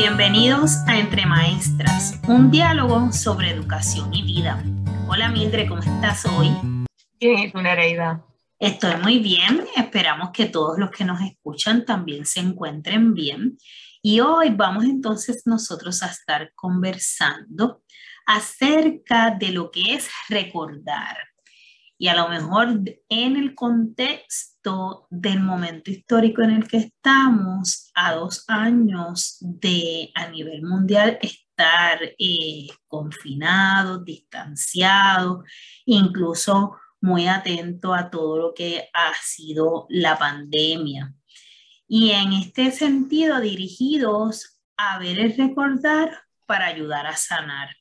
Bienvenidos a Entre Maestras, un diálogo sobre educación y vida. Hola Mildred, ¿cómo estás hoy? Bien, ¿y tú Nereida? Estoy muy bien, esperamos que todos los que nos escuchan también se encuentren bien. Y hoy vamos entonces nosotros a estar conversando acerca de lo que es recordar. Y a lo mejor en el contexto del momento histórico en el que estamos, a dos años de a nivel mundial estar eh, confinados, distanciados, incluso muy atento a todo lo que ha sido la pandemia. Y en este sentido, dirigidos a ver el recordar para ayudar a sanar.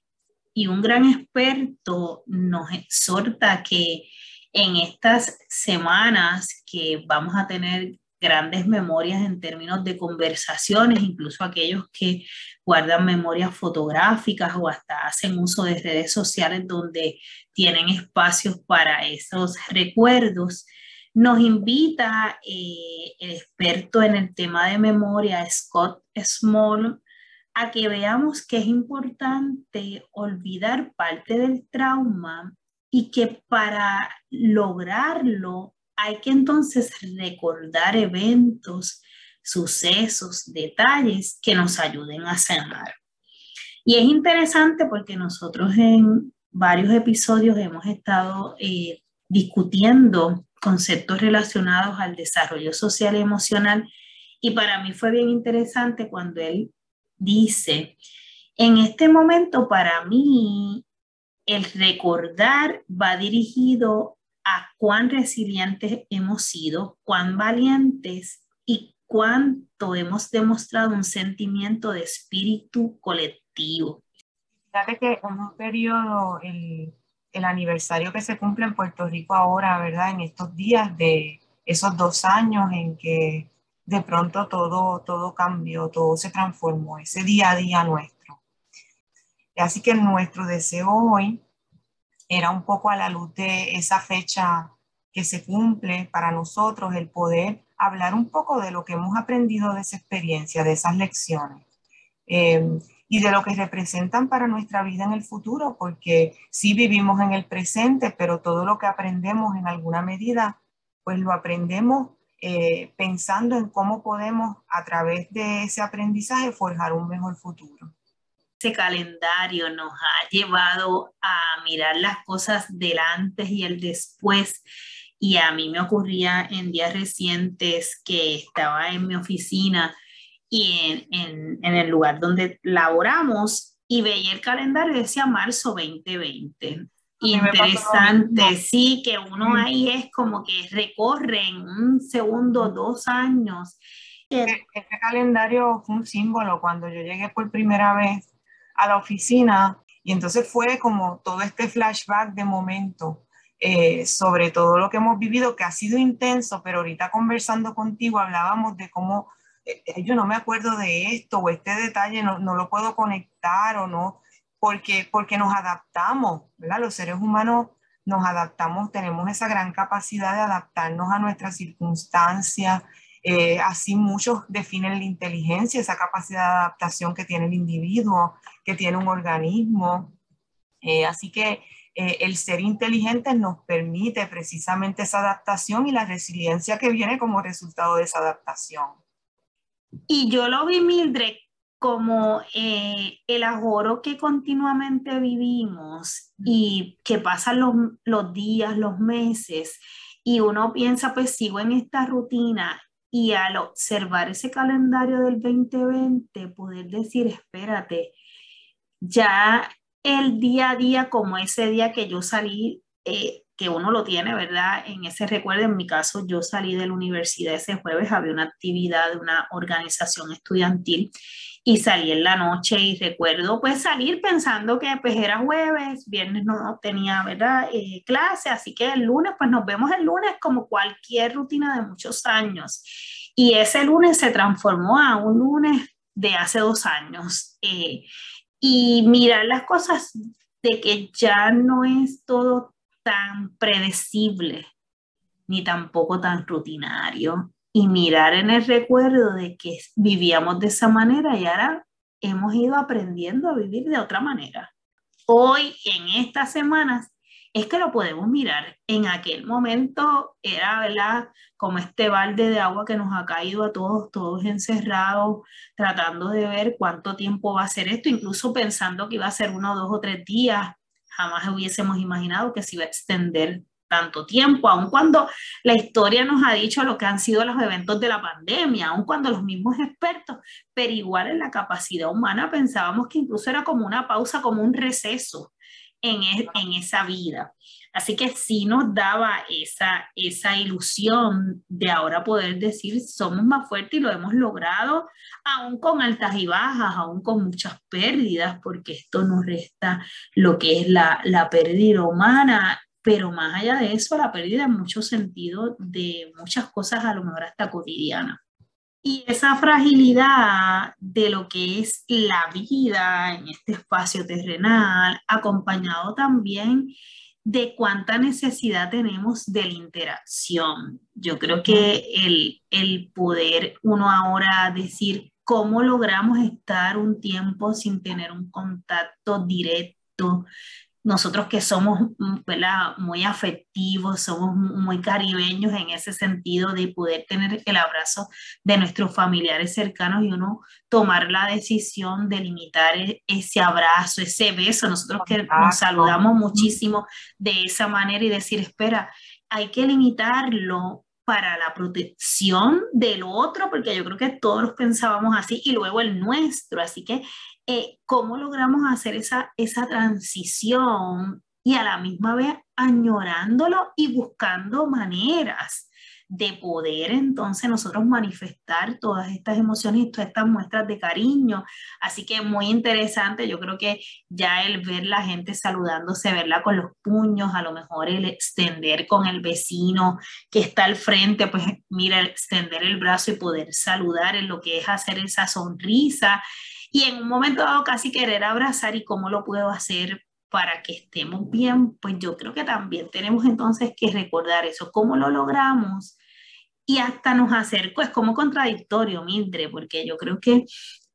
Y un gran experto nos exhorta que en estas semanas que vamos a tener grandes memorias en términos de conversaciones, incluso aquellos que guardan memorias fotográficas o hasta hacen uso de redes sociales donde tienen espacios para esos recuerdos, nos invita eh, el experto en el tema de memoria, Scott Small, a que veamos que es importante olvidar parte del trauma y que para lograrlo hay que entonces recordar eventos, sucesos, detalles que nos ayuden a sanar. Y es interesante porque nosotros en varios episodios hemos estado eh, discutiendo conceptos relacionados al desarrollo social y emocional. Y para mí fue bien interesante cuando él dice, en este momento para mí el recordar va dirigido a cuán resilientes hemos sido, cuán valientes y cuánto hemos demostrado un sentimiento de espíritu colectivo. Fíjate que en un periodo, el el aniversario que se cumple en Puerto Rico ahora, ¿verdad? En estos días de esos dos años en que de pronto todo, todo cambió, todo se transformó, ese día a día nuestro. Así que nuestro deseo hoy era un poco a la luz de esa fecha que se cumple para nosotros, el poder hablar un poco de lo que hemos aprendido de esa experiencia, de esas lecciones. Eh, y de lo que representan para nuestra vida en el futuro, porque sí vivimos en el presente, pero todo lo que aprendemos en alguna medida, pues lo aprendemos eh, pensando en cómo podemos a través de ese aprendizaje forjar un mejor futuro. Ese calendario nos ha llevado a mirar las cosas del antes y el después. Y a mí me ocurría en días recientes que estaba en mi oficina y en, en, el lugar donde laboramos y veía el calendario y decía marzo 2020. Interesante, sí, que uno ahí es como que recorre en un segundo dos años. Este calendario fue un símbolo cuando yo llegué por primera vez a la oficina y entonces fue como todo este flashback de momento eh, sobre todo lo que hemos vivido, que ha sido intenso, pero ahorita conversando contigo hablábamos de cómo eh, yo no me acuerdo de esto o este detalle no, no, lo puedo conectar o no, porque, porque nos adaptamos, ¿verdad? Los seres humanos nos adaptamos, tenemos esa gran capacidad de adaptarnos a nuestras circunstancias. Eh, así muchos definen la inteligencia, esa capacidad de adaptación que tiene el individuo, que tiene un organismo. Eh, así que el ser inteligente nos permite precisamente esa adaptación y la resiliencia que viene como resultado de esa adaptación. Y yo lo vi, Mildred, como eh, el ahorro que continuamente vivimos y que pasan los, los días, los meses, y uno piensa, pues sigo en esta rutina y al observar ese calendario del 2020, poder decir, espérate, ya el día a día, como ese día que yo salí eh, que uno lo tiene, ¿verdad? En ese recuerdo, en mi caso, yo salí de la universidad ese jueves, había una actividad de una organización estudiantil y salí en la noche y recuerdo pues salir pensando que pues era jueves, viernes no tenía, ¿verdad? Eh, clase, así que el lunes pues nos vemos el lunes como cualquier rutina de muchos años. Y ese lunes se transformó a un lunes de hace dos años. Eh, y mirar las cosas de que ya no es todo tan predecible ni tampoco tan rutinario y mirar en el recuerdo de que vivíamos de esa manera y ahora hemos ido aprendiendo a vivir de otra manera. Hoy, en estas semanas, es que lo podemos mirar. En aquel momento era, ¿verdad? Como este balde de agua que nos ha caído a todos, todos encerrados, tratando de ver cuánto tiempo va a ser esto, incluso pensando que iba a ser uno, dos o tres días. Jamás hubiésemos imaginado que se iba a extender tanto tiempo, aun cuando la historia nos ha dicho lo que han sido los eventos de la pandemia, aun cuando los mismos expertos, pero igual en la capacidad humana pensábamos que incluso era como una pausa, como un receso en, esa vida. Así que sí nos daba esa, esa ilusión de ahora poder decir somos más fuertes y lo hemos logrado, aún con altas y bajas, aún con muchas pérdidas, porque esto nos resta lo que es la, la pérdida humana pero más allá de eso, la pérdida en muchos sentidos de muchas cosas a lo mejor hasta cotidiana. Y esa fragilidad de lo que es la vida en este espacio terrenal, acompañado también de cuánta necesidad tenemos de la interacción. Yo creo que el, el poder uno ahora decir cómo logramos estar un tiempo sin tener un contacto directo, nosotros que somos mm, muy afectivos, somos muy caribeños en ese sentido de poder tener el abrazo de nuestros familiares cercanos y uno tomar la decisión de limitar e, ese abrazo, ese beso, nosotros que nos saludamos muchísimo de esa manera y decir, espera, hay que limitarlo para la protección del otro, porque yo creo que todos pensábamos así, y luego el nuestro. Así que eh, cómo logramos hacer esa, esa transición y a la misma vez añorándolo y buscando maneras de poder entonces nosotros manifestar todas estas emociones y todas estas muestras de cariño. Así que muy interesante, yo creo que ya el ver la gente saludándose, verla con los puños, a lo mejor el extender con el vecino que está al frente, pues mira, extender el brazo y poder saludar en lo que es hacer esa sonrisa y en un momento dado casi querer abrazar y cómo lo puedo hacer para que estemos bien, pues yo creo que también tenemos entonces que recordar eso, cómo lo logramos y hasta nos acerco, es como contradictorio, Mildred, porque yo creo que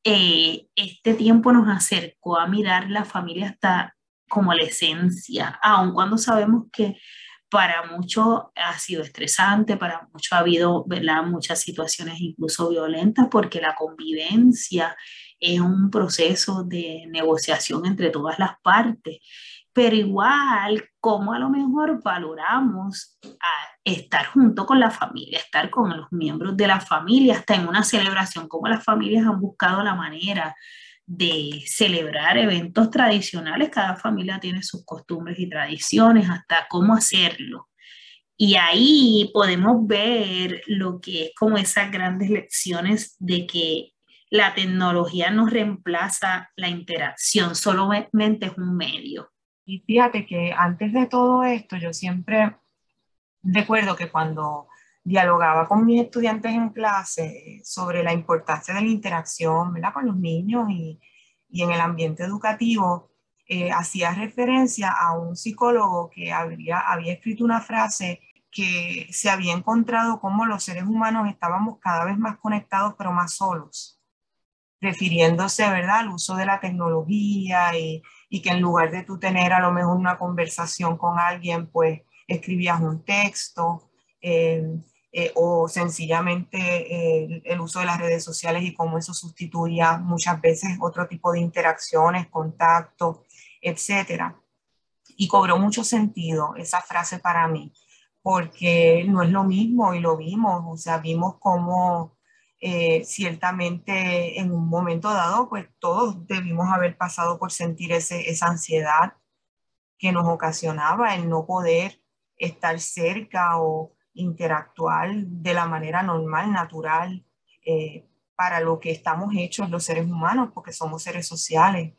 eh, este tiempo nos acercó a mirar la familia hasta como la esencia, aun cuando sabemos que para muchos ha sido estresante, para muchos ha habido muchas situaciones incluso violentas, porque la convivencia es un proceso de negociación entre todas las partes, pero igual como a lo mejor valoramos estar junto con la familia, estar con los miembros de la familia, hasta en una celebración, como las familias han buscado la manera de celebrar eventos tradicionales, cada familia tiene sus costumbres y tradiciones, hasta cómo hacerlo. Y ahí podemos ver lo que es como esas grandes lecciones de que la tecnología no reemplaza la interacción, solamente es un medio. Y fíjate que antes de todo esto, yo siempre recuerdo que cuando dialogaba con mis estudiantes en clase sobre la importancia de la interacción ¿verdad? con los niños y, y en el ambiente educativo, eh, hacía referencia a un psicólogo que había, había escrito una frase que se había encontrado como los seres humanos estábamos cada vez más conectados pero más solos refiriéndose, ¿verdad?, al uso de la tecnología y, que en lugar de tú tener a lo mejor una conversación con alguien, pues escribías un texto eh, eh, o sencillamente eh, el uso de las redes sociales y cómo eso sustituía muchas veces otro tipo de interacciones, contacto, etcétera. Y cobró mucho sentido esa frase para mí, porque no es lo mismo y lo vimos, o sea, vimos cómo eh, ciertamente en un momento dado, pues todos debimos haber pasado por sentir ese, esa ansiedad que nos ocasionaba el no poder estar cerca o interactuar de la manera normal, natural, eh, para lo que estamos hechos los seres humanos, porque somos seres sociales.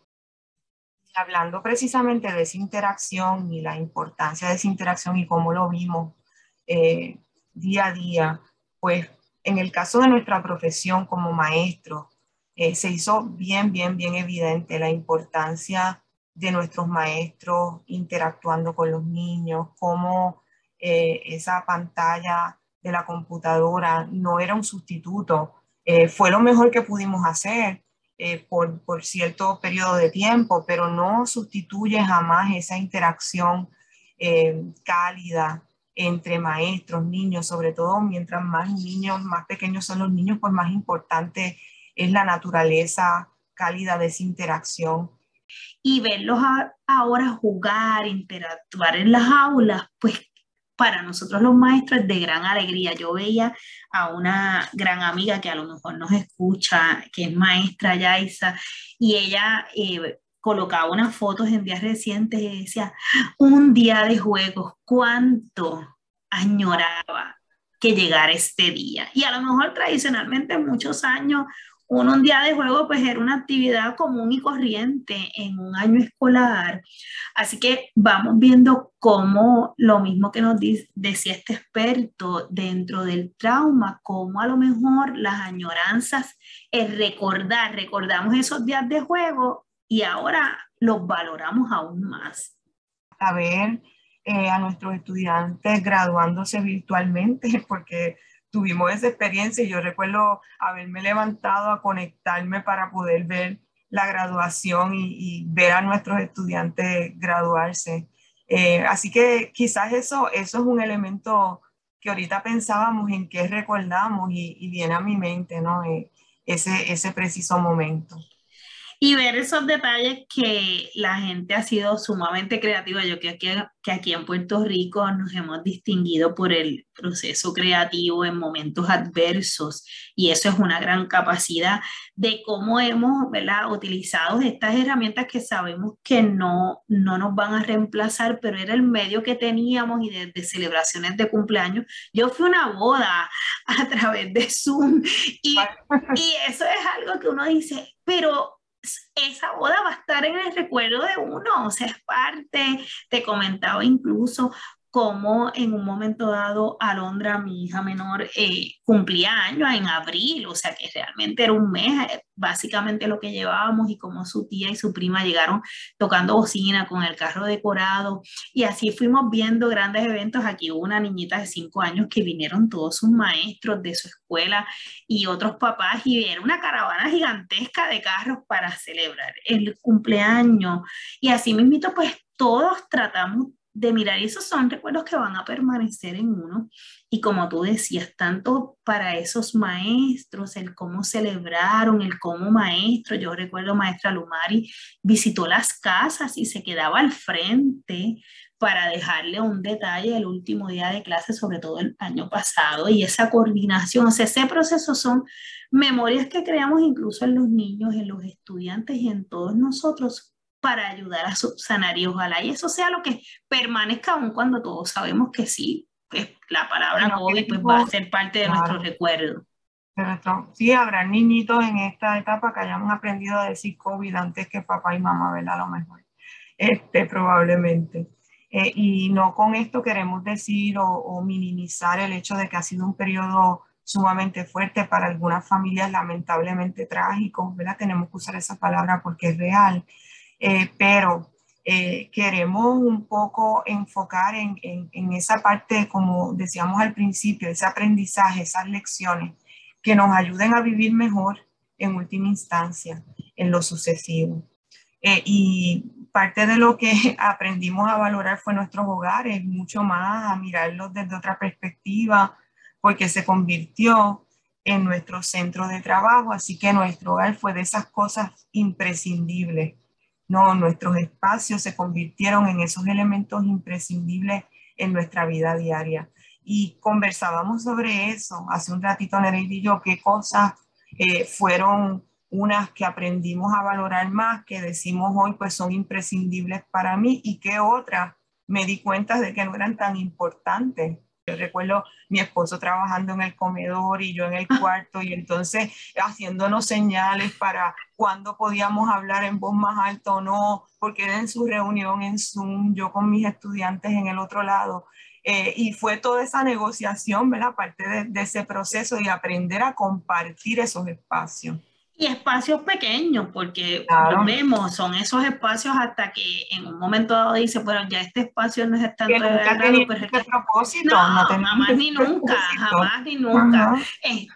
Hablando precisamente de esa interacción y la importancia de esa interacción y cómo lo vimos eh, día a día, pues en el caso de nuestra profesión como maestro, eh, se hizo bien, bien, bien evidente la importancia de nuestros maestros interactuando con los niños, cómo eh, esa pantalla de la computadora no era un sustituto, eh, fue lo mejor que pudimos hacer, por, cierto periodo de tiempo, pero no sustituye jamás esa interacción cálida entre maestros, niños, sobre todo mientras más niños, más pequeños son los niños, pues más importante es la naturaleza cálida de esa interacción. Y verlos ahora jugar, interactuar en las aulas, pues para nosotros los maestros es de gran alegría. Yo veía a una gran amiga que a lo mejor nos escucha, que es maestra Yaisa, y ella eh, colocaba unas fotos en días recientes y decía, un día de juegos, ¿cuánto añoraba que llegara este día? Y a lo mejor tradicionalmente muchos años un, día de juego pues era una actividad común y corriente en un año escolar. Así que vamos viendo cómo lo mismo que nos decía este experto dentro del trauma, cómo a lo mejor las añoranzas, el recordar, recordamos esos días de juego y ahora los valoramos aún más. A ver eh, a nuestros estudiantes graduándose virtualmente, porque tuvimos esa experiencia y yo recuerdo haberme levantado a conectarme para poder ver la graduación y, ver a nuestros estudiantes graduarse. Eh, así que quizás eso, eso es un elemento que ahorita pensábamos en qué recordamos y, viene a mi mente, ¿no? Eh, ese, ese preciso momento y ver esos detalles que la gente ha sido sumamente creativa. Yo creo que, que aquí en Puerto Rico nos hemos distinguido por el proceso creativo en momentos adversos y eso es una gran capacidad de cómo hemos ¿verdad? utilizado estas herramientas que sabemos que no, no nos van a reemplazar, pero era el medio que teníamos y desde celebraciones de cumpleaños. Yo fui a una boda a través de Zoom y, y eso es algo que uno dice, pero esa boda va a estar en el recuerdo de uno, o sea, es parte, te comentaba incluso como en un momento dado Alondra, mi hija menor, eh, cumplía años en abril, o sea que realmente era un mes, eh, básicamente lo que llevábamos y como su tía y su prima llegaron tocando bocina con el carro decorado y así fuimos viendo grandes eventos. Aquí hubo una niñita de cinco años que vinieron todos sus maestros de su escuela y otros papás y era una caravana gigantesca de carros para celebrar el cumpleaños y así mismito pues todos tratamos de mirar. Y esos son recuerdos que van a permanecer en uno. Y como tú decías, tanto para esos maestros, el cómo celebraron, el cómo maestro, yo recuerdo maestra Lumari visitó las casas y se quedaba al frente para dejarle un detalle el último día de clase, sobre todo el año pasado, y esa coordinación, o sea, ese proceso son memorias que creamos incluso en los niños, en los estudiantes y en todos nosotros para ayudar a subsanar y ojalá y eso sea lo que permanezca aún cuando todos sabemos que sí, que la palabra COVID pues, va a ser parte de nuestro recuerdo. sí, habrá niñitos en esta etapa que hayamos aprendido a decir COVID antes que papá y mamá, ¿verdad? A lo mejor, este, probablemente. Eh, y no con esto queremos decir o, o minimizar el hecho de que ha sido un periodo sumamente fuerte para algunas familias, lamentablemente trágico, ¿verdad? Tenemos que usar esa palabra porque es real. Eh, pero eh, queremos un poco enfocar en, en, esa parte, como decíamos al principio, ese aprendizaje, esas lecciones que nos ayuden a vivir mejor en última instancia, en lo sucesivo. Eh, y parte de lo que aprendimos a valorar fue nuestros hogares, mucho más a mirarlos desde otra perspectiva, porque se convirtió en nuestro centro de trabajo, así que nuestro hogar fue de esas cosas imprescindibles no, nuestros espacios se convirtieron en esos elementos imprescindibles en nuestra vida diaria. Y conversábamos sobre eso hace un ratito, Nereida y yo, qué cosas eh, fueron unas que aprendimos a valorar más, que decimos hoy pues son imprescindibles para mí y qué otras me di cuenta de que no eran tan importantes yo recuerdo mi esposo trabajando en el comedor y yo en el cuarto y entonces haciéndonos señales para cuándo podíamos hablar en voz más alta o no, porque era en su reunión en Zoom, yo con mis estudiantes en el otro lado. Eh, y fue toda esa negociación, ¿verdad? Parte de, de ese proceso y aprender a compartir esos espacios. Y espacios pequeños, porque vemos, son esos espacios hasta que en un momento dado dice, bueno, ya este espacio no es tanto de pero este propósito, no, jamás ni nunca, jamás ni nunca.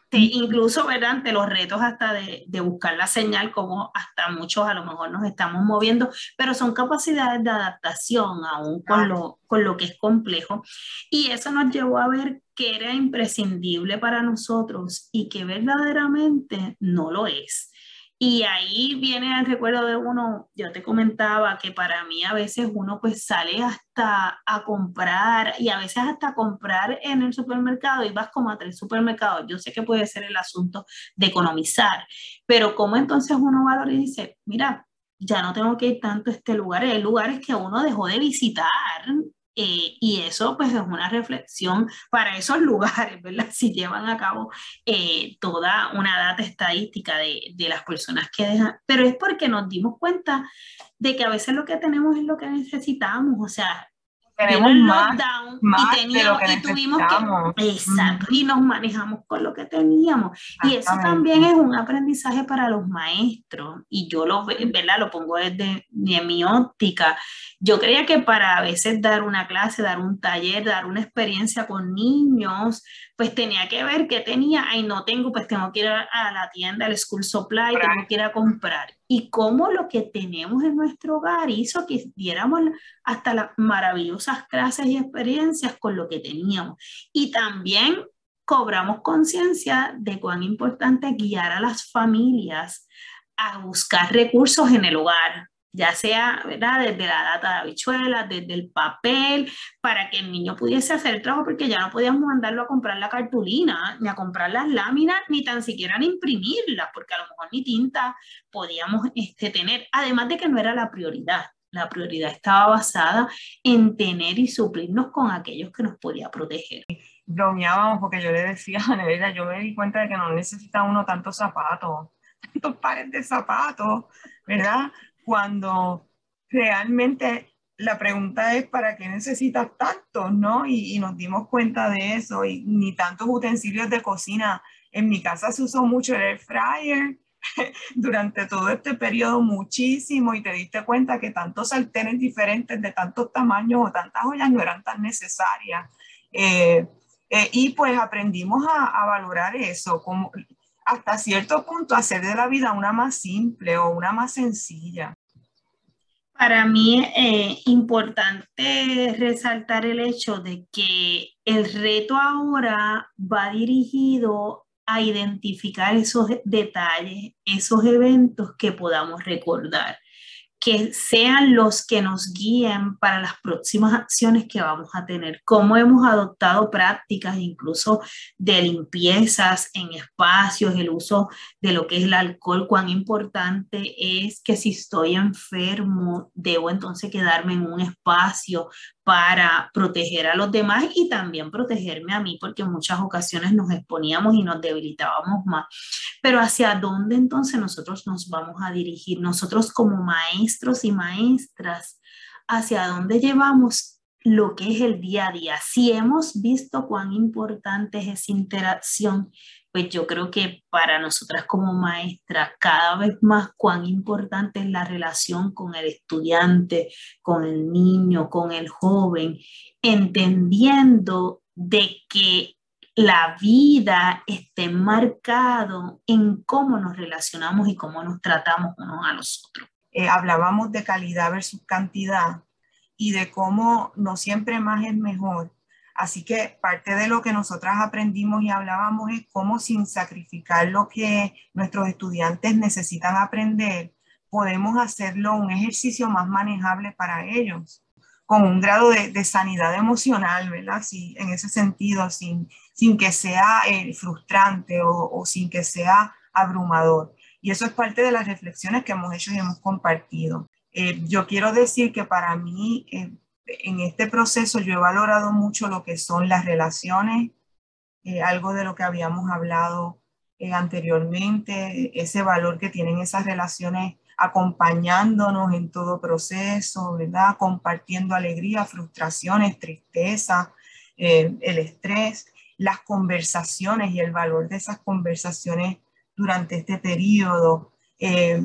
Este, incluso, ¿verdad? Ante los retos hasta de, de, buscar la señal, como hasta muchos a lo mejor nos estamos moviendo, pero son capacidades de adaptación aún con, lo, con lo que es complejo. Y eso nos llevó a ver que era imprescindible para nosotros y que verdaderamente no lo es. Y ahí viene el recuerdo de uno, yo te comentaba que para mí a veces uno pues sale hasta a comprar y a veces hasta comprar en el supermercado y vas como a tres supermercados. Yo sé que puede ser el asunto de economizar, pero ¿cómo entonces uno valora y dice, mira, ya no tengo que ir tanto a este lugar, hay lugares que uno dejó de visitar eh, y eso pues es una reflexión para esos lugares, ¿verdad? Si llevan a cabo eh, toda una data estadística de, de, las personas que dejan, pero es porque nos dimos cuenta de que a veces lo que tenemos es lo que necesitamos, o sea, tenemos más, y, teníamos, y tuvimos que exacto y nos manejamos con lo que teníamos. Y eso también es un aprendizaje para los maestros y yo lo verdad lo pongo desde mi óptica. Yo creía que para a veces dar una clase dar un taller dar una experiencia con niños pues tenía que ver qué tenía. Ay no tengo pues tengo que ir a, la tienda al school supply tengo que ir a comprar y cómo lo que tenemos en nuestro hogar hizo que diéramos hasta las maravillosas clases y experiencias con lo que teníamos. Y también cobramos conciencia de cuán importante guiar a las familias a buscar recursos en el hogar, ya sea ¿verdad? desde la data de habichuelas, desde el papel, para que el niño pudiese hacer el trabajo, porque ya no podíamos mandarlo a comprar la cartulina, ni a comprar las láminas, ni tan siquiera a imprimirlas, porque a lo mejor ni tinta podíamos este, tener, además de que no era la prioridad. La prioridad estaba basada en tener y suplirnos con aquellos que nos podía proteger. Bromeábamos porque yo le decía a Nevera, yo me di cuenta de que no necesita uno tantos zapatos, tantos pares de zapatos, ¿verdad? Cuando realmente la pregunta es ¿para qué necesitas tantos? ¿no? Y, nos dimos cuenta de eso y ni tantos utensilios de cocina. En mi casa se usó mucho el air fryer durante todo este periodo muchísimo y te diste cuenta que tantos sartenes diferentes de tantos tamaños o tantas ollas no eran tan necesarias. Eh, eh, y pues aprendimos a, a, valorar eso, como hasta cierto punto hacer de la vida una más simple o una más sencilla. Para mí es eh, importante resaltar el hecho de que el reto ahora va dirigido a identificar esos detalles, esos eventos que podamos recordar que sean los que nos guíen para las próximas acciones que vamos a tener. Cómo hemos adoptado prácticas incluso de limpiezas en espacios, el uso de lo que es el alcohol, cuán importante es que si estoy enfermo, debo entonces quedarme en un espacio para proteger a los demás y también protegerme a mí, porque en muchas ocasiones nos exponíamos y nos debilitábamos más. Pero ¿hacia dónde entonces nosotros nos vamos a dirigir? Nosotros como maestros y maestras, ¿hacia dónde llevamos lo que es el día a día? Si hemos visto cuán importante es esa interacción pues yo creo que para nosotras como maestras cada vez más cuán importante es la relación con el estudiante, con el niño, con el joven, entendiendo de que la vida esté marcado en cómo nos relacionamos y cómo nos tratamos unos a los otros. Eh, hablábamos de calidad versus cantidad y de cómo no siempre más es mejor Así que parte de lo que nosotras aprendimos y hablábamos es cómo sin sacrificar lo que nuestros estudiantes necesitan aprender, podemos hacerlo un ejercicio más manejable para ellos, con un grado de, sanidad emocional, ¿verdad? Sí, en ese sentido, sin, sin que sea eh, frustrante o, sin que sea abrumador. Y eso es parte de las reflexiones que hemos hecho y hemos compartido. Eh, yo quiero decir que para mí eh, en este proceso yo he valorado mucho lo que son las relaciones, eh, algo de lo que habíamos hablado anteriormente, ese valor que tienen esas relaciones acompañándonos en todo proceso, ¿verdad? Compartiendo alegría, frustraciones, tristeza, el estrés, las conversaciones y el valor de esas conversaciones durante este periodo. Eh,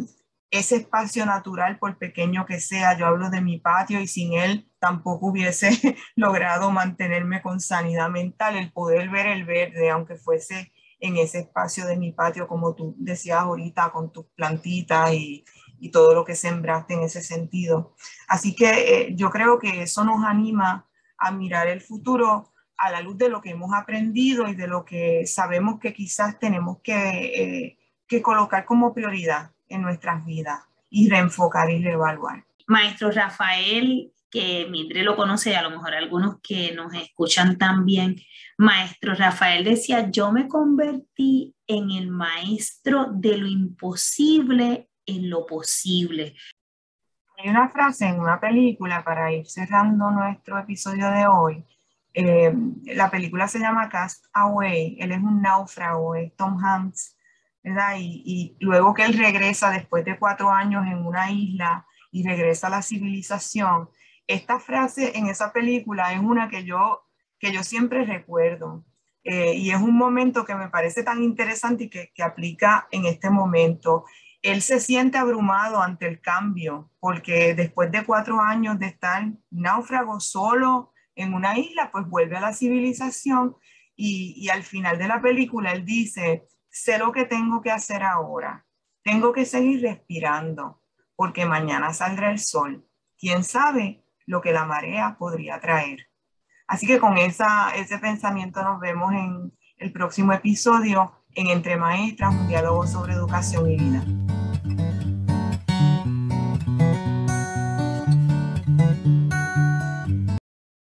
ese espacio natural, por pequeño que sea, yo hablo de mi patio y sin él tampoco hubiese logrado mantenerme con sanidad mental, el poder ver el verde, aunque fuese en ese espacio de mi patio, como tú decías ahorita, con tus plantitas y, todo lo que sembraste en ese sentido. Así que eh, yo creo que eso nos anima a mirar el futuro a la luz de lo que hemos aprendido y de lo que sabemos que quizás tenemos que, eh, que colocar como prioridad en nuestras vidas y reenfocar y reevaluar. Maestro Rafael, que Mindre lo conoce y a lo mejor algunos que nos escuchan también, Maestro Rafael decía, yo me convertí en el maestro de lo imposible en lo posible. Hay una frase en una película para ir cerrando nuestro episodio de hoy. Eh, la película se llama Cast Away. Él es un náufrago, es Tom Hanks y, luego que él regresa después de cuatro años en una isla y regresa a la civilización, esta frase en esa película es una que yo, que yo siempre recuerdo. Eh, y es un momento que me parece tan interesante y que, que aplica en este momento. Él se siente abrumado ante el cambio, porque después de cuatro años de estar náufrago solo en una isla, pues vuelve a la civilización y, al final de la película él dice, sé lo que tengo que hacer ahora. Tengo que seguir respirando porque mañana saldrá el sol. ¿Quién sabe lo que la marea podría traer? Así que con esa, ese pensamiento nos vemos en el próximo episodio en Entre Maestras, un diálogo sobre educación y vida.